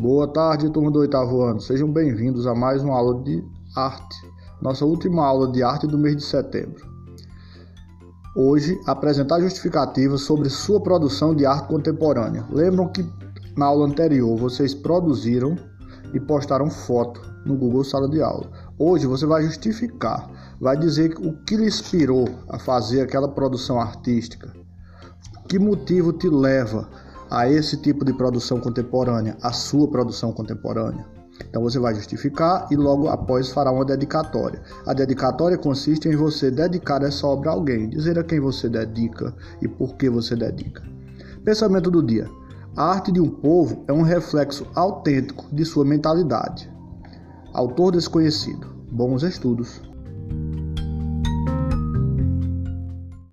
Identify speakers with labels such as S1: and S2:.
S1: Boa tarde, turma do oitavo ano. Sejam bem-vindos a mais uma aula de arte. Nossa última aula de arte do mês de setembro. Hoje, apresentar justificativas sobre sua produção de arte contemporânea. Lembram que na aula anterior vocês produziram e postaram foto no Google Sala de Aula. Hoje você vai justificar, vai dizer o que lhe inspirou a fazer aquela produção artística. Que motivo te leva a esse tipo de produção contemporânea, a sua produção contemporânea. Então você vai justificar e logo após fará uma dedicatória. A dedicatória consiste em você dedicar essa obra a alguém, dizer a quem você dedica e por que você dedica. Pensamento do dia: a arte de um povo é um reflexo autêntico de sua mentalidade. Autor desconhecido. Bons estudos.